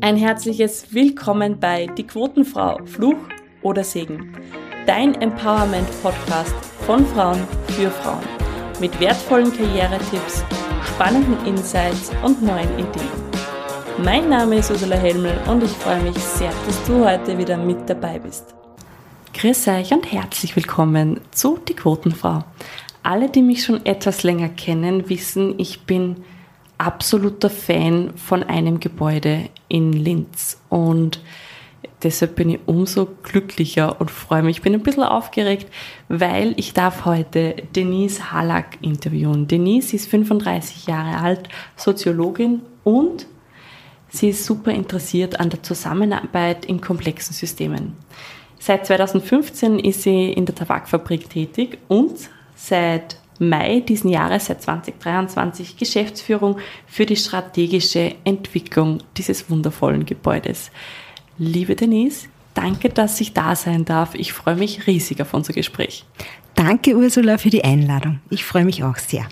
Ein herzliches Willkommen bei Die Quotenfrau, Fluch oder Segen. Dein Empowerment-Podcast von Frauen für Frauen. Mit wertvollen Karrieretipps, spannenden Insights und neuen Ideen. Mein Name ist Ursula Helmel und ich freue mich sehr, dass du heute wieder mit dabei bist. Grüß euch und herzlich willkommen zu Die Quotenfrau. Alle, die mich schon etwas länger kennen, wissen, ich bin absoluter Fan von einem Gebäude in Linz und deshalb bin ich umso glücklicher und freue mich. Ich bin ein bisschen aufgeregt, weil ich darf heute Denise Hallack interviewen. Denise ist 35 Jahre alt, Soziologin und sie ist super interessiert an der Zusammenarbeit in komplexen Systemen. Seit 2015 ist sie in der Tabakfabrik tätig und seit Mai diesen Jahres, seit 2023, Geschäftsführung für die strategische Entwicklung dieses wundervollen Gebäudes. Liebe Denise, danke, dass ich da sein darf. Ich freue mich riesig auf unser Gespräch. Danke, Ursula, für die Einladung. Ich freue mich auch sehr.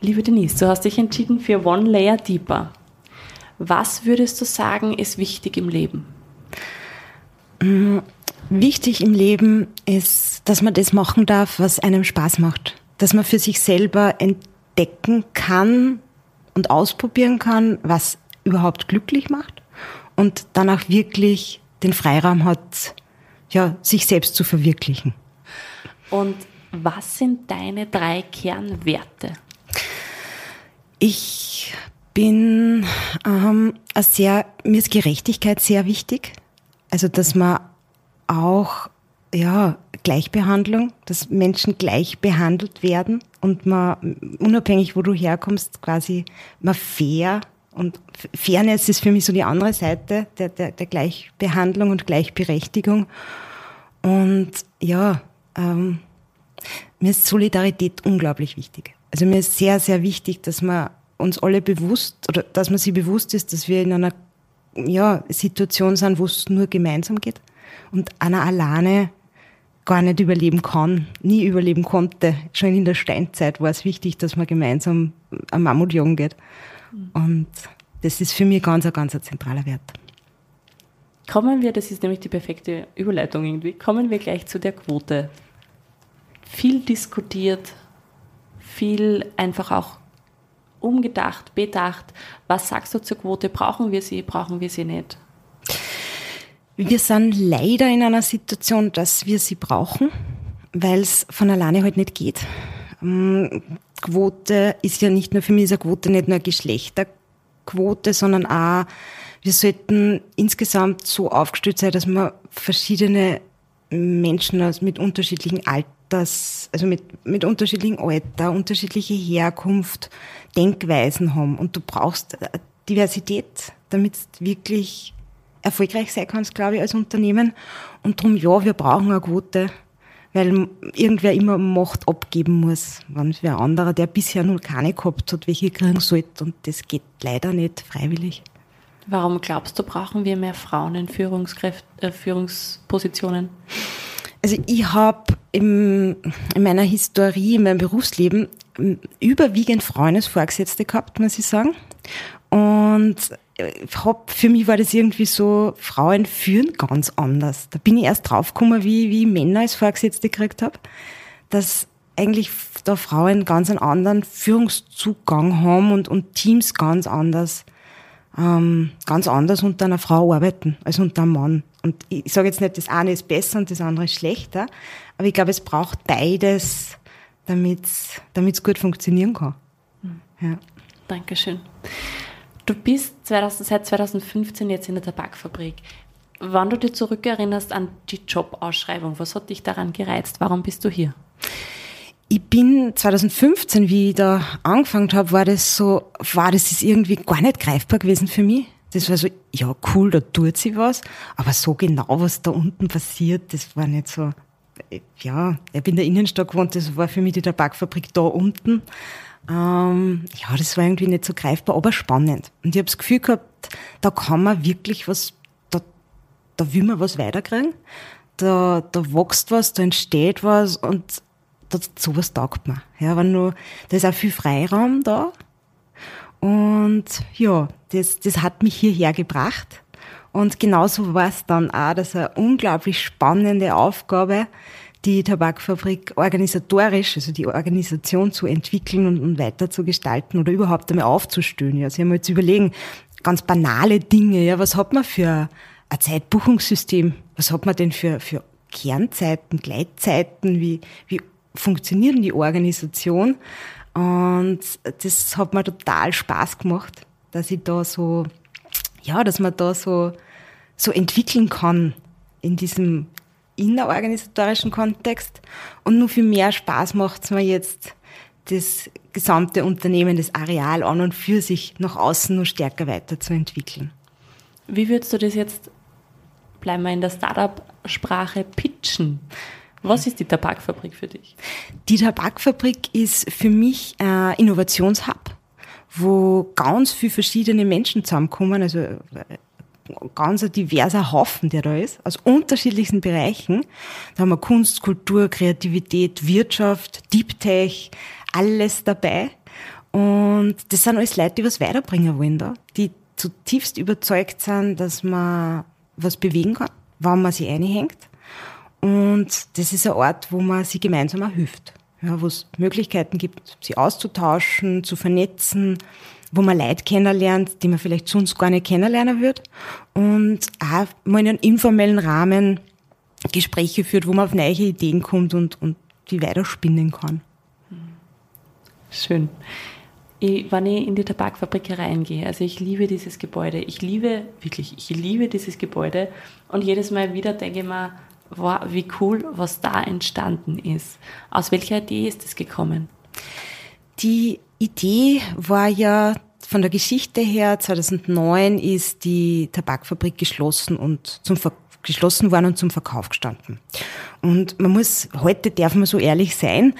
Liebe Denise, du hast dich entschieden für One Layer Deeper. Was würdest du sagen, ist wichtig im Leben? Mm, wichtig im Leben ist, dass man das machen darf, was einem Spaß macht dass man für sich selber entdecken kann und ausprobieren kann, was überhaupt glücklich macht und dann auch wirklich den Freiraum hat, ja, sich selbst zu verwirklichen. Und was sind deine drei Kernwerte? Ich bin ähm, sehr, mir ist Gerechtigkeit sehr wichtig. Also, dass man auch ja, Gleichbehandlung, dass Menschen gleich behandelt werden und man, unabhängig wo du herkommst, quasi mal fair und Fairness ist für mich so die andere Seite der, der, der Gleichbehandlung und Gleichberechtigung. Und ja, ähm, mir ist Solidarität unglaublich wichtig. Also mir ist sehr, sehr wichtig, dass man uns alle bewusst oder dass man sich bewusst ist, dass wir in einer ja, Situation sind, wo es nur gemeinsam geht und einer alleine gar nicht überleben kann, nie überleben konnte. Schon in der Steinzeit war es wichtig, dass man gemeinsam am Mammut jagen geht. Und das ist für mich ganz, ein ganz ein zentraler Wert. Kommen wir, das ist nämlich die perfekte Überleitung irgendwie, kommen wir gleich zu der Quote. Viel diskutiert, viel einfach auch umgedacht, bedacht. Was sagst du zur Quote? Brauchen wir sie, brauchen wir sie nicht? Wir sind leider in einer Situation, dass wir sie brauchen, weil es von alleine halt nicht geht. Ähm, Quote ist ja nicht nur, für mich ist eine Quote nicht nur eine Geschlechterquote, sondern auch, wir sollten insgesamt so aufgestellt sein, dass man verschiedene Menschen mit unterschiedlichen Alters, also mit, mit unterschiedlichem Alter, unterschiedliche Herkunft, Denkweisen haben. Und du brauchst Diversität, damit wirklich erfolgreich sein kannst, glaube ich, als Unternehmen. Und darum, ja, wir brauchen eine Quote, weil irgendwer immer Macht abgeben muss, wenn wer anderer, der bisher noch keine gehabt hat, welche kriegen sollte. Und das geht leider nicht freiwillig. Warum glaubst du, brauchen wir mehr Frauen in Führungskräft, äh, Führungspositionen? Also ich habe in meiner Historie, in meinem Berufsleben überwiegend Freundesvorgesetzte gehabt, muss ich sagen. Und hab, für mich war das irgendwie so, Frauen führen ganz anders. Da bin ich erst draufgekommen, wie, wie ich Männer als Vorgesetzte gekriegt habe, dass eigentlich da Frauen ganz einen anderen Führungszugang haben und, und Teams ganz anders, ähm, ganz anders unter einer Frau arbeiten als unter einem Mann. Und ich sage jetzt nicht, das eine ist besser und das andere ist schlechter, aber ich glaube, es braucht beides, damit es gut funktionieren kann. Hm. Ja. Dankeschön. Du bist 2000, seit 2015 jetzt in der Tabakfabrik. Wann du dir zurückerinnerst an die Jobausschreibung, was hat dich daran gereizt? Warum bist du hier? Ich bin 2015, wie ich da angefangen habe, war das so, war das ist irgendwie gar nicht greifbar gewesen für mich. Das war so, ja cool, da tut sie was, aber so genau, was da unten passiert, das war nicht so, ja, ich bin in der Innenstadt gewohnt, das war für mich die Tabakfabrik da unten. Ähm, ja, das war irgendwie nicht so greifbar, aber spannend. Und ich habe das Gefühl gehabt, da kann man wirklich was, da, da will man was weiterkriegen. Da, da wächst was, da entsteht was und das, sowas taugt man. Ja, wenn du, da ist auch viel Freiraum da. Und ja, das, das hat mich hierher gebracht. Und genauso war es dann auch, dass eine unglaublich spannende Aufgabe, die Tabakfabrik organisatorisch, also die Organisation zu entwickeln und, und weiter zu gestalten oder überhaupt einmal aufzustellen. Ja, Sie haben jetzt überlegen, ganz banale Dinge, ja, was hat man für ein Zeitbuchungssystem? Was hat man denn für, für Kernzeiten, Gleitzeiten? Wie, wie funktioniert die Organisation? Und das hat mir total Spaß gemacht, dass ich da so, ja, dass man da so, so entwickeln kann in diesem innerorganisatorischen Kontext. Und nur viel mehr Spaß macht es mir jetzt, das gesamte Unternehmen, das Areal an und für sich nach außen noch stärker weiterzuentwickeln. Wie würdest du das jetzt, bleiben wir in der Startup-Sprache, pitchen? Was ist die Tabakfabrik für dich? Die Tabakfabrik ist für mich ein Innovationshub, wo ganz viele verschiedene Menschen zusammenkommen, also ganz diverser Haufen, der da ist, aus unterschiedlichsten Bereichen. Da haben wir Kunst, Kultur, Kreativität, Wirtschaft, Deep Tech, alles dabei. Und das sind alles Leute, die was weiterbringen wollen da, die zutiefst überzeugt sind, dass man was bewegen kann, wann man sich einhängt. Und das ist ein Ort, wo man sich gemeinsam auch hilft. Ja, wo es Möglichkeiten gibt, sie auszutauschen, zu vernetzen, wo man Leute kennenlernt, die man vielleicht sonst gar nicht kennenlernen wird. Und auch mal in einem informellen Rahmen Gespräche führt, wo man auf neue Ideen kommt und, und die weiterspinnen kann. Schön. Ich, wenn ich in die Tabakfabrik reingehe, also ich liebe dieses Gebäude, ich liebe, wirklich, ich liebe dieses Gebäude und jedes Mal wieder denke ich mir, wow, wie cool, was da entstanden ist. Aus welcher Idee ist es gekommen? Die Idee war ja von der Geschichte her, 2009 ist die Tabakfabrik geschlossen und zum Ver geschlossen worden und zum Verkauf gestanden. Und man muss, heute darf man so ehrlich sein,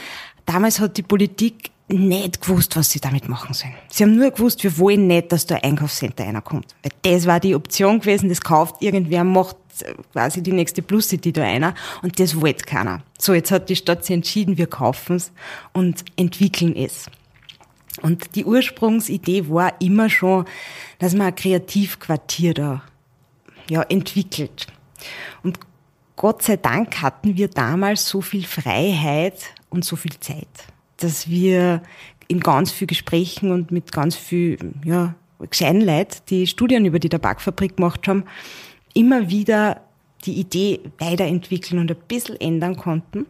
damals hat die Politik nicht gewusst, was sie damit machen sollen. Sie haben nur gewusst, wir wollen nicht, dass da ein Einkaufscenter reinkommt. Weil das war die Option gewesen, das kauft irgendwer, macht quasi die nächste Plus City da einer und das wollte keiner. So, jetzt hat die Stadt sich entschieden, wir kaufen es und entwickeln es. Und die Ursprungsidee war immer schon, dass man ein Kreativquartier da ja, entwickelt. Und Gott sei Dank hatten wir damals so viel Freiheit und so viel Zeit dass wir in ganz viel Gesprächen und mit ganz viel, ja, gescheiten Leuten, die Studien über die Tabakfabrik gemacht haben, immer wieder die Idee weiterentwickeln und ein bisschen ändern konnten.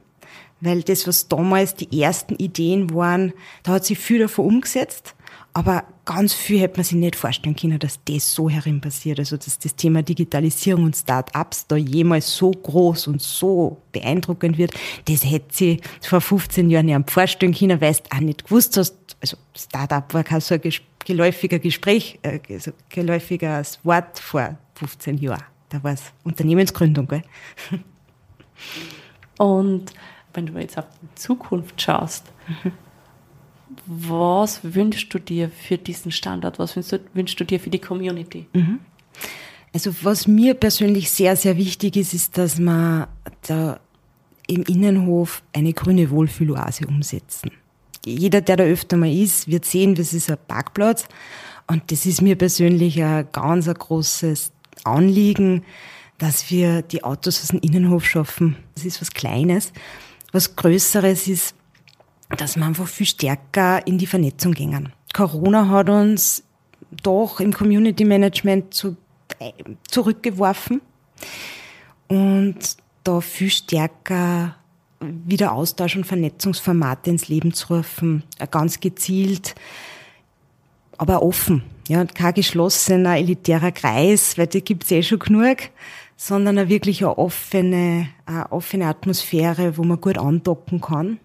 Weil das, was damals die ersten Ideen waren, da hat sich viel davon umgesetzt. Aber ganz viel hätte man sich nicht vorstellen können, dass das so herin passiert. Also, dass das Thema Digitalisierung und Start-ups da jemals so groß und so beeindruckend wird, das hätte sie vor 15 Jahren nicht vorstellen können, weil du auch nicht gewusst hast. Also, Start-up war kein so ein geläufiger Gespräch, äh, so geläufiges Wort vor 15 Jahren. Da war es Unternehmensgründung, gell? Und wenn du jetzt auf die Zukunft schaust, mhm was wünschst du dir für diesen Standort? Was wünschst du, wünschst du dir für die Community? Mhm. Also was mir persönlich sehr, sehr wichtig ist, ist, dass man da im Innenhof eine grüne Wohlfühloase umsetzen. Jeder, der da öfter mal ist, wird sehen, das ist ein Parkplatz. Und das ist mir persönlich ein ganz ein großes Anliegen, dass wir die Autos aus dem Innenhof schaffen. Das ist was Kleines. Was Größeres ist, dass wir einfach viel stärker in die Vernetzung gingen. Corona hat uns doch im Community Management zu, äh, zurückgeworfen und da viel stärker wieder Austausch und Vernetzungsformate ins Leben zu rufen, ganz gezielt, aber offen. Ja, kein geschlossener, elitärer Kreis, weil die gibt's eh schon genug, sondern eine wirklich eine offene, eine offene Atmosphäre, wo man gut andocken kann.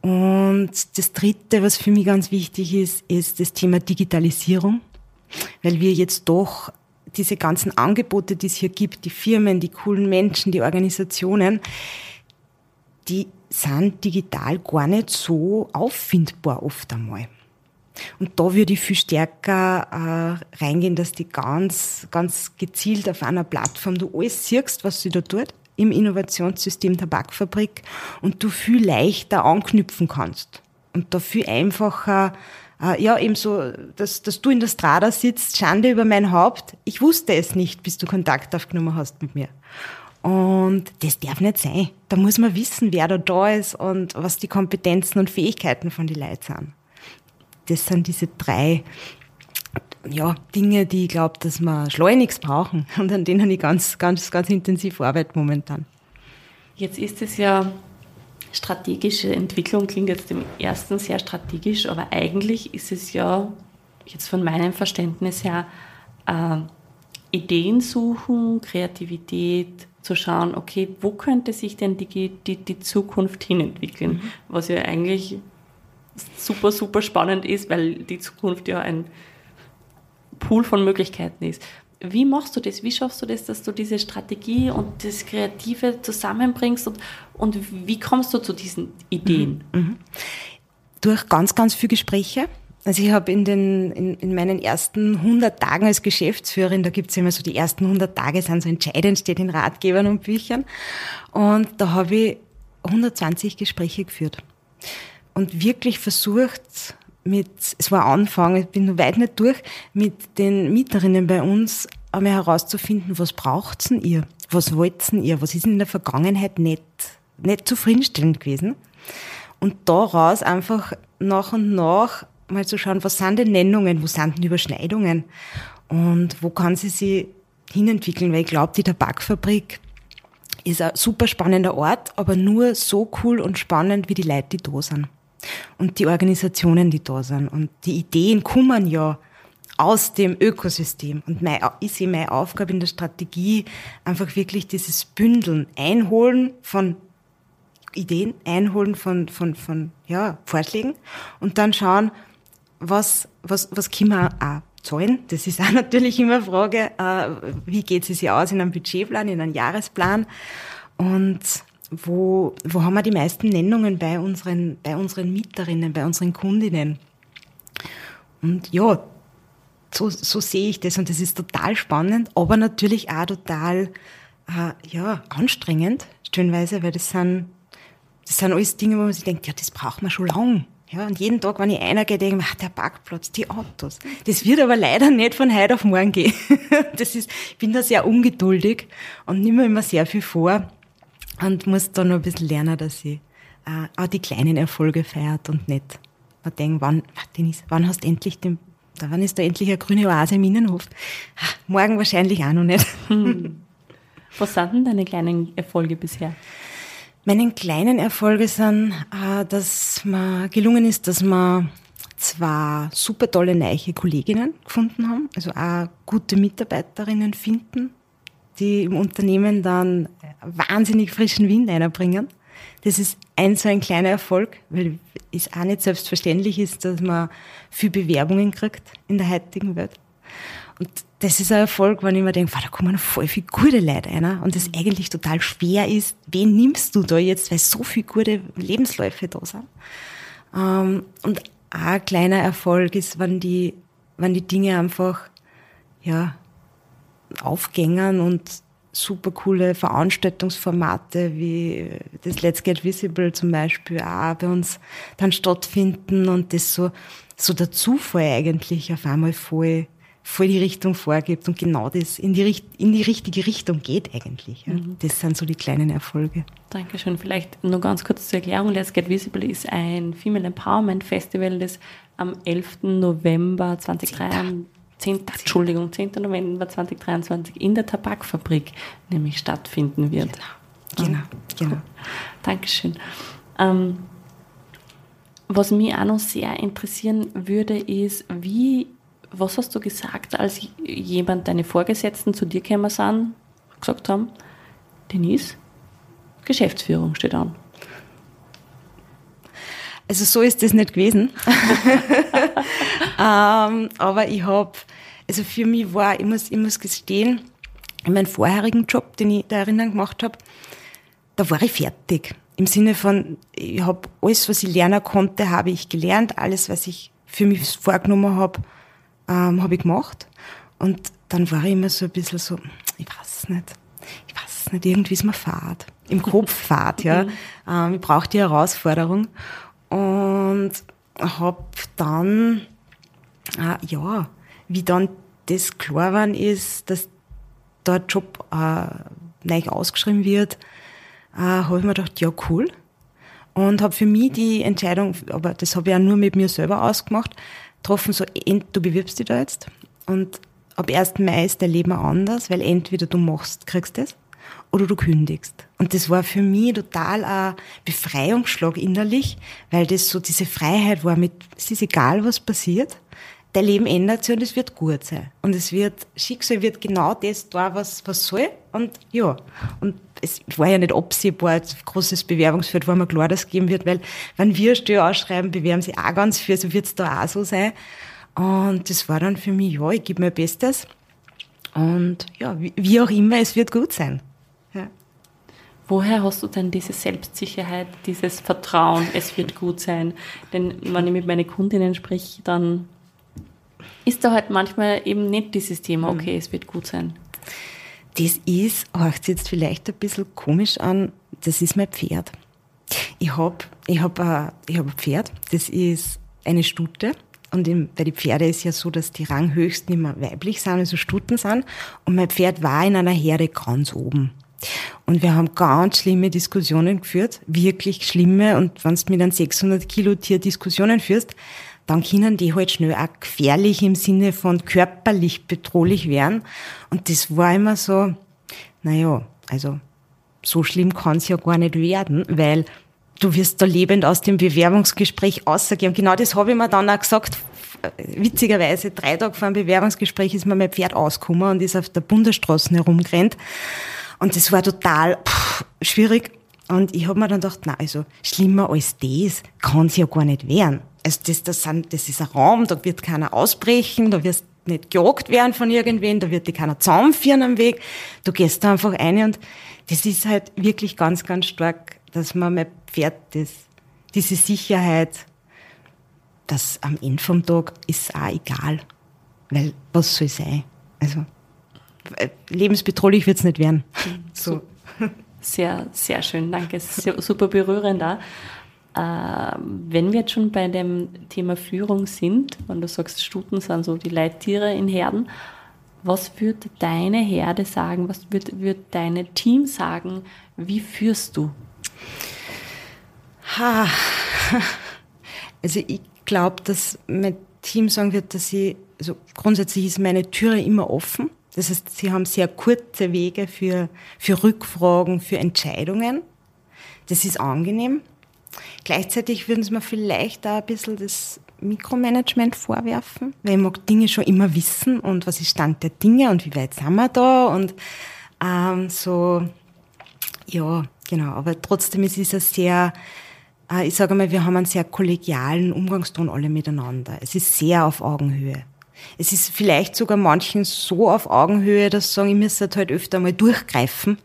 Und das Dritte, was für mich ganz wichtig ist, ist das Thema Digitalisierung, weil wir jetzt doch diese ganzen Angebote, die es hier gibt, die Firmen, die coolen Menschen, die Organisationen, die sind digital gar nicht so auffindbar oft einmal. Und da würde ich viel stärker äh, reingehen, dass die ganz, ganz gezielt auf einer Plattform du alles siehst, was sie da tut im Innovationssystem Tabakfabrik und du viel leichter anknüpfen kannst und da viel einfacher Äh, ja, eben so, dass, dass du in der Strada sitzt, Schande über mein Haupt. Ich wusste es nicht, bis du Kontakt aufgenommen hast mit mir. Und das darf nicht sein. Da muss man wissen, wer da da ist und was die Kompetenzen und Fähigkeiten von den Leuten sind. Das sind diese drei ja, Dinge, die ich glaube, dass wir schleunigst brauchen und an denen ich ganz, ganz, ganz intensiv arbeite momentan. Jetzt ist es ja strategische Entwicklung, klingt jetzt im ersten sehr strategisch, aber eigentlich ist es ja jetzt von meinem Verständnis her äh, Ideen suchen, Kreativität, zu schauen, okay, wo könnte sich denn die, die, die Zukunft hinentwickeln? Mhm. Was ja eigentlich super, super spannend ist, weil die Zukunft ja ein Pool von Möglichkeiten ist. Wie machst du das? Wie schaffst du das, dass du diese Strategie und das Kreative zusammenbringst und, und wie kommst du zu diesen Ideen? Mhm. Mhm. Durch ganz, ganz viele Gespräche. Also ich habe in, den, in, in meinen ersten 100 Tagen als Geschäftsführerin, da gibt's immer so die ersten 100 Tage, sind so entscheidend, steht in Ratgebern und Büchern. Und da habe ich 120 Gespräche geführt. Und wirklich versucht, mit, es war Anfang, ich bin noch weit nicht durch, mit den Mieterinnen bei uns einmal herauszufinden, was braucht's denn ihr? Was wollt's denn ihr? Was ist in der Vergangenheit nicht, nicht zufriedenstellend gewesen? Und daraus einfach nach und nach mal zu schauen, was sind denn Nennungen, wo sind denn Überschneidungen und wo kann sie sich hinentwickeln, weil ich glaube, die Tabakfabrik ist ein super spannender Ort, aber nur so cool und spannend wie die Leute, die da sind und die Organisationen, die da sind. Und die Ideen kommen ja aus dem Ökosystem. Und mein, ich sehe meine Aufgabe in der Strategie einfach wirklich dieses Bündeln, Einholen von Ideen, Einholen von, von, von ja, Vorschlägen und dann schauen, was, was, was können wir auch zahlen? Das ist auch natürlich immer eine Frage, äh, wie geht es sich aus in einem Budgetplan, in einem Jahresplan und wo, wo haben wir die meisten Nennungen bei unseren, bei unseren Mieterinnen, bei unseren Kundinnen? Und ja, so, so sehe ich das und das ist total spannend, aber natürlich auch total äh, ja, anstrengend, stellenweise, weil das sind, das sind alles Dinge, wo man sich denkt, ja, das braucht man schon lang. Ja, und jeden Tag, wenn ich einer gehe, denke ich, ach, der Parkplatz, die Autos. Das wird aber leider nicht von heute auf morgen gehen. Das ist, ich bin da sehr ungeduldig und nehme immer sehr viel vor und muss da noch ein bisschen lernen, dass ich äh, auch die kleinen Erfolge feiert und nicht man denkt, wann, Dennis, wann hast du endlich den, da wann ist da endlich eine grüne Oase im Innenhof? Ach, morgen wahrscheinlich auch noch nicht. Hm. Was sind denn deine kleinen Erfolge bisher? Meine kleinen Erfolge sind, äh, dass mir gelungen ist, dass wir zwei super tolle neue Kolleginnen gefunden haben, also auch gute Mitarbeiterinnen finden, die im Unternehmen dann wahnsinnig frischen Wind einbringen. Das ist ein so ein kleiner Erfolg, weil es auch nicht selbstverständlich ist, dass man viel Bewerbungen kriegt in der heutigen Welt. Und das ist ein Erfolg, wenn ich mir denke, da kommen voll viele gute Leute rein und es eigentlich total schwer ist, wen nimmst du da jetzt, weil so viele gute Lebensläufe da sind. Ähm, und auch ein kleiner Erfolg ist, wenn die, wenn die Dinge einfach, ja, aufgängern und super coole Veranstaltungsformate wie das Let's Get Visible zum Beispiel auch bei uns dann stattfinden und das so, so der Zufall eigentlich auf einmal voll, voll die Richtung vorgibt und genau das in die, in die richtige Richtung geht eigentlich. Ja. Mhm. Das sind so die kleinen Erfolge. Dankeschön. Vielleicht nur ganz kurz zur Erklärung. Let's Get Visible ist ein Female Empowerment Festival, das am 11. November 2023 10. Entschuldigung, 10. November 2023 in der Tabakfabrik nämlich stattfinden wird. Genau, genau. genau. Dankeschön. Ähm, was mich auch noch sehr interessieren würde, ist, wie, was hast du gesagt, als jemand, deine Vorgesetzten zu dir gekommen sind, gesagt haben, Denise, Geschäftsführung steht an. Also so ist das nicht gewesen. ähm, aber ich habe, also für mich war, ich muss, ich muss gestehen, in meinem vorherigen Job, den ich da erinnern gemacht habe, da war ich fertig. Im Sinne von, ich habe alles, was ich lernen konnte, habe ich gelernt. Alles, was ich für mich vorgenommen habe, ähm, habe ich gemacht. Und dann war ich immer so ein bisschen so, ich weiß nicht, ich weiß nicht, irgendwie ist mir Fahrt. Im Kopf Fahrt, ja. Mhm. Ähm, ich brauche die Herausforderung. Und, habe dann, äh, ja, wie dann das klar geworden ist, dass der Job äh, neu ausgeschrieben wird, äh, habe ich mir gedacht, ja cool. Und habe für mich die Entscheidung, aber das habe ich ja nur mit mir selber ausgemacht, getroffen, so, du bewirbst dich da jetzt. Und ab 1. Mai ist dein Leben anders, weil entweder du machst, kriegst das, oder du kündigst. Und das war für mich total ein Befreiungsschlag innerlich, weil das so diese Freiheit war mit, es ist egal, was passiert, dein Leben ändert sich und es wird gut sein. Und es wird, Schicksal wird genau das da, was, was soll. Und ja, und es war ja nicht absehbar, ein großes Bewerbungsfeld war mir klar, dass es geben wird, weil wenn wir Steuer ausschreiben, bewerben sie auch ganz viel, so wird es da auch so sein. Und das war dann für mich, ja, ich gebe mein Bestes. Und ja, wie, wie auch immer, es wird gut sein. Ja. Woher hast du denn diese Selbstsicherheit, dieses Vertrauen, es wird gut sein? Denn wenn ich mit meinen Kundinnen spreche, dann ist da halt manchmal eben nicht dieses Thema, okay, es wird gut sein. Das ist, hört jetzt vielleicht ein bisschen komisch an, das ist mein Pferd. Ich habe ich hab ein, hab ein Pferd, das ist eine Stute. Und in, bei den Pferden ist ja so, dass die Ranghöchsten immer weiblich sind, also Stuten sind. Und mein Pferd war in einer Herde ganz oben. Und wir haben ganz schlimme Diskussionen geführt, wirklich schlimme. Und wenn du mit einem 600 Kilo Tier Diskussionen führst, dann können die halt schnell auch gefährlich im Sinne von körperlich bedrohlich werden. Und das war immer so, naja, also so schlimm kann es ja gar nicht werden, weil du wirst da lebend aus dem Bewerbungsgespräch außergehen. Genau das habe ich mir dann auch gesagt. Witzigerweise, drei Tage vor dem Bewerbungsgespräch ist mir mein Pferd ausgekommen und ist auf der Bundesstraße herumgerannt. Und das war total pff, schwierig. Und ich habe mir dann gedacht, na, also schlimmer als das kann es ja gar nicht werden. Also das, das, sind, das ist ein Raum, da wird keiner ausbrechen, da wirst nicht gejagt werden von irgendwen, da wird dich keiner zusammenführen am Weg. Du gehst da einfach rein und das ist halt wirklich ganz, ganz stark, dass man mein Pferd das, diese Sicherheit, dass am Ende vom Tag ist auch egal. Weil was soll sein? Also äh, lebensbedrohlich wird es nicht werden. So. Sehr, sehr schön, danke. Super berührend da. Äh, wenn wir jetzt schon bei dem Thema Führung sind, wenn du sagst, Stuten sind so die Leittiere in Herden, was würde deine Herde sagen, was würde würd deine Team sagen, wie führst du? Ha. Also ich glaube, dass mein Team sagen wird, dass sie, also grundsätzlich ist meine Türe immer offen. Das heißt, sie haben sehr kurze Wege für, für Rückfragen, für Entscheidungen. Das ist angenehm. Gleichzeitig würden sie mir vielleicht auch ein bisschen das Mikromanagement vorwerfen, weil ich mag Dinge schon immer wissen und was ist Stand der Dinge und wie weit sind wir da und ähm, so, ja, genau. Aber trotzdem ist es ein sehr, äh, ich sage mal, wir haben einen sehr kollegialen Umgangston alle miteinander. Es ist sehr auf Augenhöhe. Es ist vielleicht sogar manchen so auf Augenhöhe, dass sie sagen, ich müsste halt öfter mal durchgreifen.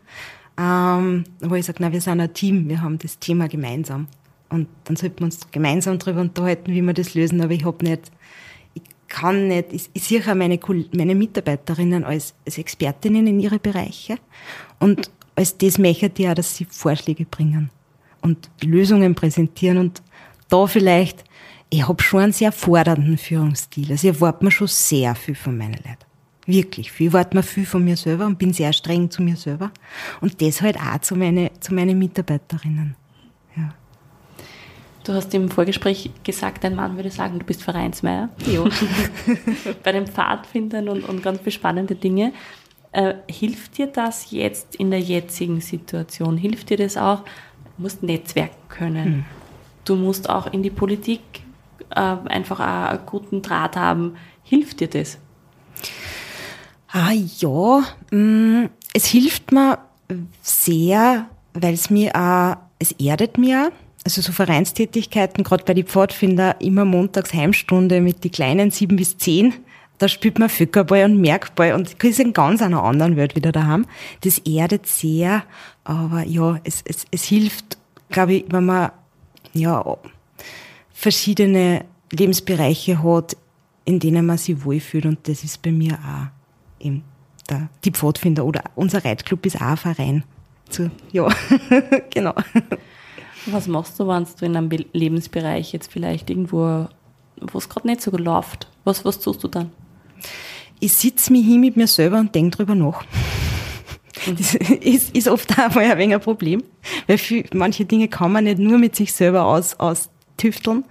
Ähm, wo ich sage, na, wir sind ein Team, wir haben das Thema gemeinsam. Und dann sollten wir uns gemeinsam darüber unterhalten, wie wir das lösen. Aber ich habe nicht, ich kann nicht, ich, ich sehe auch meine, meine Mitarbeiterinnen als, als Expertinnen in ihre Bereiche. Und als das möchte ich auch, dass sie Vorschläge bringen und Lösungen präsentieren. Und da vielleicht, ich habe schon einen sehr fordernden Führungsstil. Also ich erwarte mir schon sehr viel von meinen Leuten. Wirklich viel. Ich warte mir viel von mir selber und bin sehr streng zu mir selber. Und das halt auch zu, meine, zu meinen Mitarbeiterinnen. Du hast im Vorgespräch gesagt, dein Mann würde sagen, du bist Vereinsmeier. Ja. Bei den Pfadfindern und, und ganz spannende Dinge. Äh, hilft dir das jetzt in der jetzigen Situation? Hilft dir das auch? Du musst netzwerken können. Hm. Du musst auch in die Politik äh, einfach einen guten Draht haben. Hilft dir das? Ah ja, mm, es hilft mir sehr, weil es mir auch, es erdet mir also so Vereinstätigkeiten, gerade bei den Pfadfinder, immer montags Heimstunde mit die kleinen sieben bis zehn. Da spielt man Völkerball und Merkball und ist in ganz einer anderen Welt wieder daheim. Das erdet sehr, aber ja, es, es, es hilft, glaube ich, wenn man ja verschiedene Lebensbereiche hat, in denen man sich wohlfühlt und das ist bei mir auch eben der, die Pfadfinder oder unser Reitclub ist auch ein Verein. So, ja, genau. Was machst du, wenn du in einem Lebensbereich jetzt vielleicht irgendwo, wo es gerade nicht so läuft? Was, was tust du dann? Ich sitze mich hin mit mir selber und denke drüber nach. Das ist, ist oft auch mal ein wenig ein Problem, weil viel, manche Dinge kann man nicht nur mit sich selber aus, austüfteln.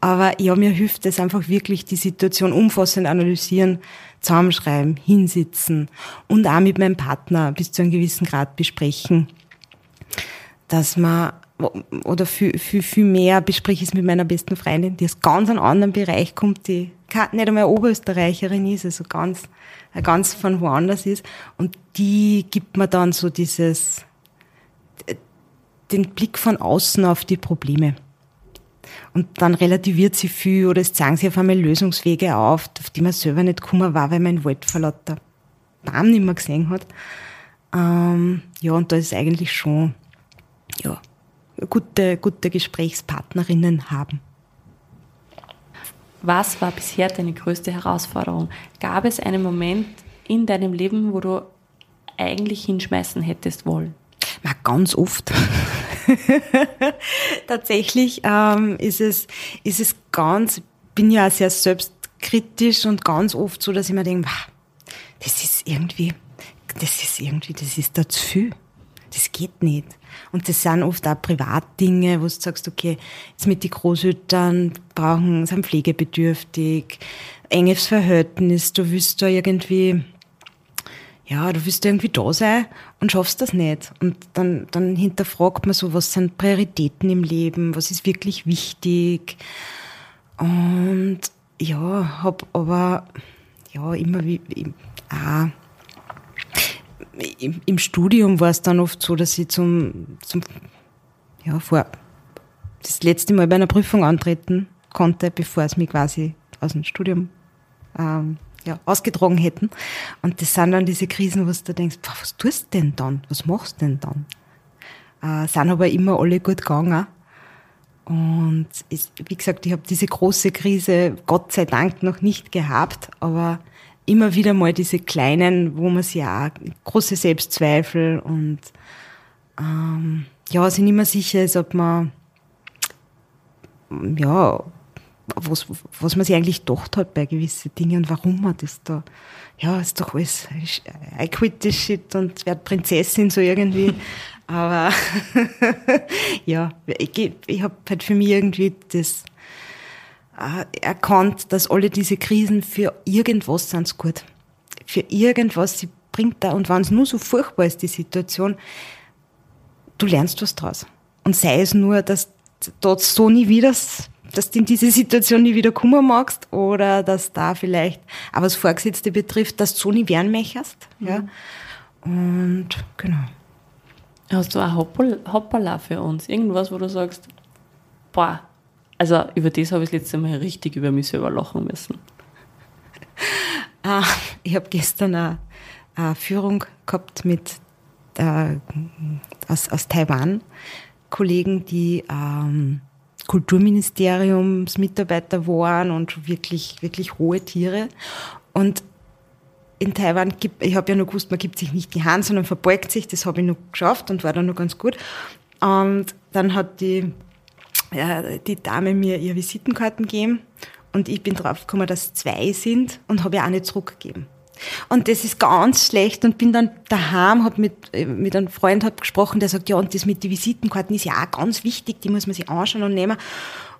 Aber ja, mir hilft es einfach wirklich, die Situation umfassend analysieren, zusammenschreiben, hinsitzen und auch mit meinem Partner bis zu einem gewissen Grad besprechen, dass man oder viel, viel, viel mehr bespreche ich es mit meiner besten Freundin, die aus ganz einem anderen Bereich kommt, die nicht einmal Oberösterreicherin ist, also ganz, ganz von woanders ist. Und die gibt mir dann so dieses, den Blick von außen auf die Probleme. Und dann relativiert sie viel oder es zeigen sich auf einmal Lösungswege auf, auf die man selber nicht gekommen war, weil man in Wald vor lauter Baum nicht mehr gesehen hat. Ähm, ja, und da ist eigentlich schon, ja, gute, gute Gesprächspartnerinnen haben. Was war bisher deine größte Herausforderung? Gab es einen Moment in deinem Leben, wo du eigentlich hinschmeißen hättest wollen? Na, ganz oft. Tatsächlich ähm, ist, es, ist es ganz, bin ja sehr selbstkritisch und ganz oft so, dass ich mir denke, das ist irgendwie, das ist irgendwie, das ist da zu viel. Das geht nicht. Und das sind oft auch Privatdinge, wo du sagst, okay, jetzt mit den Großeltern brauchen, sind pflegebedürftig, enges Verhältnis, du willst da irgendwie, ja, du willst irgendwie da sein und schaffst das nicht. Und dann, dann hinterfragt man so, was sind Prioritäten im Leben, was ist wirklich wichtig. Und ja, hab aber, ja, immer wie, auch im, im Studium war es dann oft so, dass ich zum, zum ja, vor das letzte Mal bei einer Prüfung antreten konnte, bevor es mich quasi aus dem Studium ähm, ja, ausgetragen hätten. Und das sind dann diese Krisen, wo du denkst, boah, was tust du denn dann? Was machst du denn dann? Äh, sind aber immer alle gut gegangen. Und ist, wie gesagt, ich habe diese große Krise Gott sei Dank noch nicht gehabt, aber immer wieder mal diese kleinen, wo man sich auch große Selbstzweifel und ähm, ja, sich nicht mehr sicher ist, ob man ja, was, was man sich eigentlich gedacht hat bei gewissen Dingen und warum man das da, ja, ist doch alles, I quit this shit und werd Prinzessin so irgendwie. Aber ja, ich, ich habe halt für mich irgendwie das erkannt, dass alle diese Krisen für irgendwas sind gut. Für irgendwas, sie bringt da, und wenn es nur so furchtbar ist, die Situation, du lernst was draus. Und sei es nur, dass dort so nie wieder, dass du in diese Situation nie wieder kommen magst, oder dass da vielleicht, aber was Vorgesetzte betrifft, dass du so nie werden möchtest, ja. Und, genau. Hast du ein Hoppala für uns? Irgendwas, wo du sagst, boah, also über das habe ich das letzte Mal richtig über mich selber lachen müssen. Ah, ich habe gestern eine, eine, Führung gehabt mit äh, aus, aus Taiwan Kollegen, die ähm, Kulturministeriumsmitarbeiter waren und wirklich wirklich hohe Tiere und in Taiwan gibt, ich habe ja nur gewusst, man gibt sich nicht die Hand, sondern verbeugt sich. Das habe ich noch geschafft und war dann noch ganz gut. Und dann hat die die Dame mir ihre Visitenkarten gegeben und ich bin draufgekommen, dass zwei sind und habe ja auch nicht zurückgegeben. Und das ist ganz schlecht und bin dann daheim, habe mit, äh, mit einem Freund hab gesprochen, der sagt, ja, und das mit den Visitenkarten ist ja auch ganz wichtig, die muss man sich anschauen und nehmen.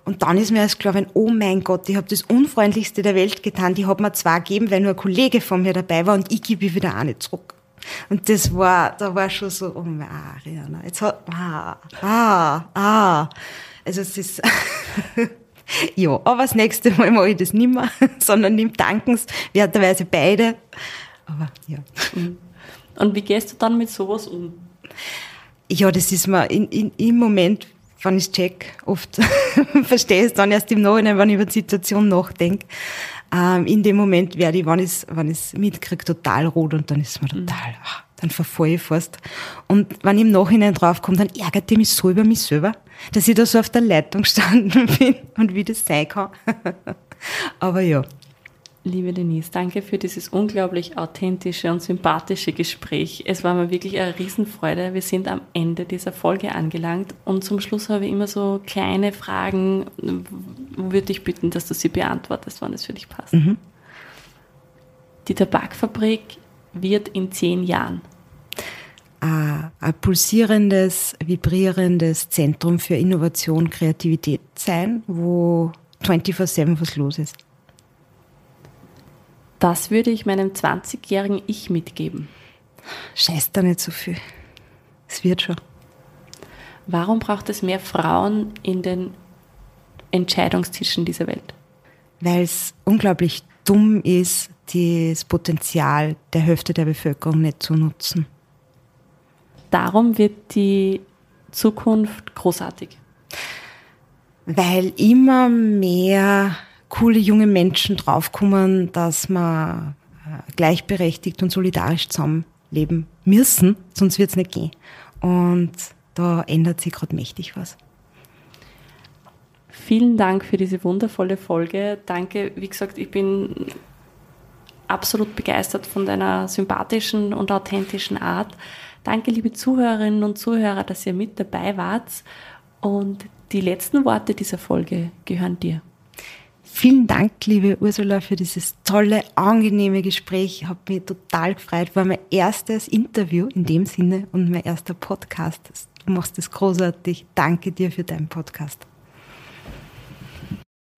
Und dann ist mir erst klar, oh mein Gott, ich habe das Unfreundlichste der Welt getan. Die hat mir zwar gegeben, weil nur ein Kollege von mir dabei war und ich gebe ich wieder auch nicht zurück. Und das war, da war schon so, oh Mariana, jetzt hat, ah, ah, ah. Also es ist, ja, aber das nächste Mal mache ich das nicht mehr, sondern nimm dankenswerterweise beide. Aber ja. Mhm. Und wie gehst du dann mit sowas um? Ja, das ist mir in, in, im Moment, wenn ich es check, oft verstehe ich es dann erst im Nachhinein, wenn ich über die Situation nachdenke. Ähm, in dem Moment werde ich, wenn ich es wenn mitkriege, total rot und dann ist es mir mhm. total, ach, dann verfalle ich fast. Und wenn ich im Nachhinein draufkomme, dann ärgert ich mich so über mich selber, dass ich da so auf der Leitung gestanden bin und wie das sein kann. Aber ja. Liebe Denise, danke für dieses unglaublich authentische und sympathische Gespräch. Es war mir wirklich eine Riesenfreude. Wir sind am Ende dieser Folge angelangt und zum Schluss habe ich immer so kleine Fragen, wo würde ich bitten, dass du sie beantwortest, wann es für dich passt. Mhm. Die Tabakfabrik wird in zehn Jahren ein pulsierendes, vibrierendes Zentrum für Innovation, Kreativität sein, wo 24-7 was los ist. Das würde ich meinem 20-jährigen Ich mitgeben. Scheiß da nicht so viel. Es wird schon. Warum braucht es mehr Frauen in den Entscheidungstischen dieser Welt? Weil es unglaublich dumm ist, das Potenzial der Hälfte der Bevölkerung nicht zu nutzen. Darum wird die Zukunft großartig. Weil immer mehr coole junge Menschen draufkommen, dass wir äh, gleichberechtigt und solidarisch zusammenleben müssen, sonst wird es nicht gehen. Und da ändert sich gerade mächtig was. Vielen Dank für diese wundervolle Folge. Danke, wie gesagt, ich bin absolut begeistert von deiner sympathischen und authentischen Art. Danke, liebe Zuhörerinnen und Zuhörer, dass ihr mit dabei wart. Und die letzten Worte dieser Folge gehören dir. Vielen Dank, liebe Ursula, für dieses tolle, angenehme Gespräch. Ich habe mich total gefreut. War mein erstes Interview in dem Sinne und mein erster Podcast. Du machst es großartig. Danke dir für deinen Podcast.